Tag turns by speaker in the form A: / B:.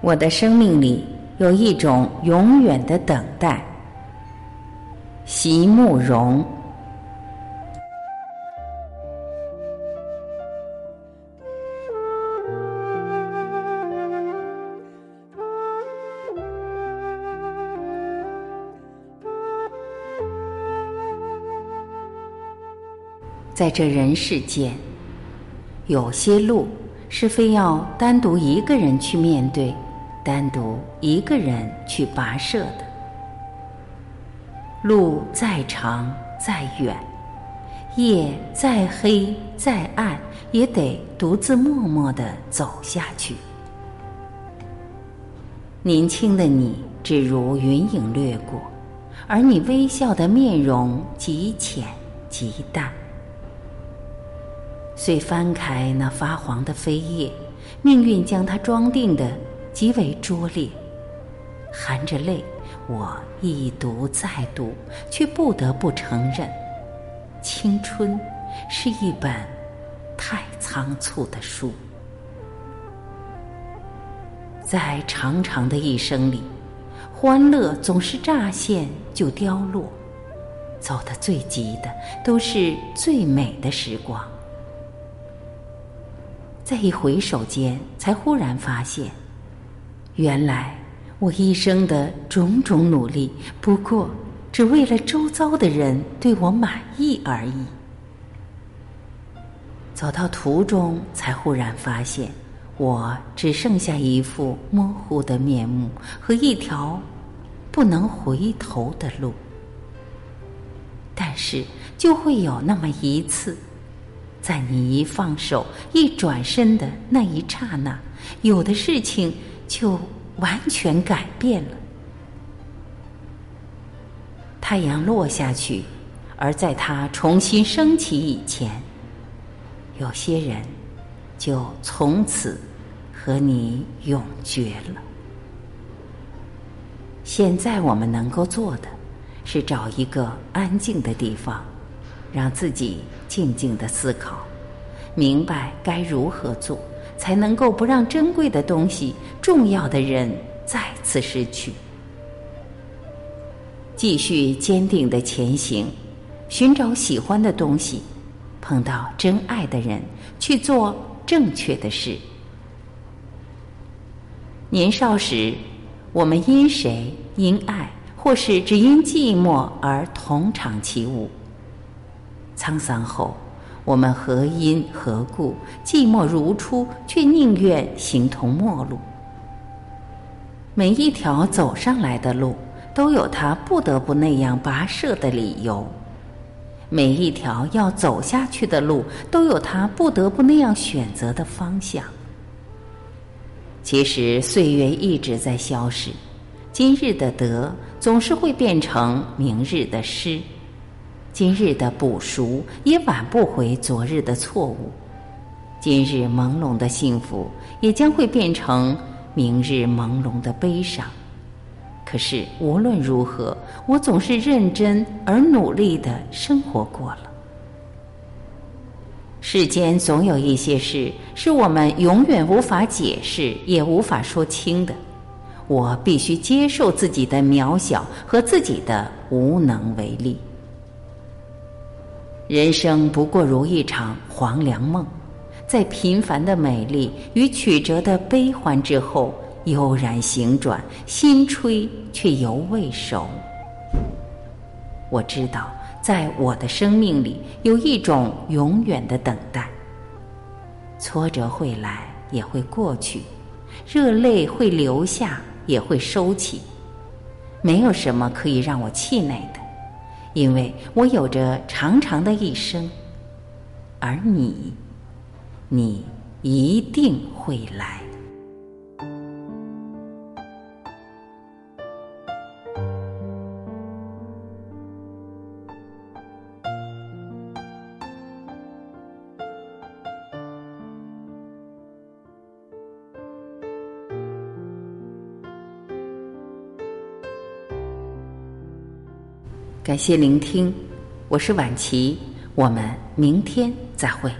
A: 我的生命里有一种永远的等待。席慕容，在这人世间，有些路是非要单独一个人去面对。单独一个人去跋涉的路，再长再远，夜再黑再暗，也得独自默默的走下去。年轻的你，只如云影掠过，而你微笑的面容极浅极淡。遂翻开那发黄的扉页，命运将它装订的。极为拙劣，含着泪，我一读再读，却不得不承认，青春是一本太仓促的书。在长长的一生里，欢乐总是乍现就凋落，走得最急的都是最美的时光，在一回首间，才忽然发现。原来我一生的种种努力，不过只为了周遭的人对我满意而已。走到途中，才忽然发现，我只剩下一副模糊的面目和一条不能回头的路。但是，就会有那么一次，在你一放手、一转身的那一刹那，有的事情。就完全改变了。太阳落下去，而在它重新升起以前，有些人就从此和你永绝了。现在我们能够做的，是找一个安静的地方，让自己静静的思考，明白该如何做。才能够不让珍贵的东西、重要的人再次失去。继续坚定的前行，寻找喜欢的东西，碰到真爱的人，去做正确的事。年少时，我们因谁、因爱，或是只因寂寞而同场起舞。沧桑后。我们何因何故寂寞如初，却宁愿形同陌路？每一条走上来的路，都有他不得不那样跋涉的理由；每一条要走下去的路，都有他不得不那样选择的方向。其实岁月一直在消逝，今日的得总是会变成明日的失。今日的补赎也挽不回昨日的错误，今日朦胧的幸福也将会变成明日朦胧的悲伤。可是无论如何，我总是认真而努力的生活过了。世间总有一些事是我们永远无法解释也无法说清的，我必须接受自己的渺小和自己的无能为力。人生不过如一场黄粱梦，在平凡的美丽与曲折的悲欢之后，悠然行转，心吹却犹未熟。我知道，在我的生命里有一种永远的等待。挫折会来，也会过去；热泪会流下，也会收起。没有什么可以让我气馁的。因为我有着长长的一生，而你，你一定会来。感谢聆听，我是晚琪，我们明天再会。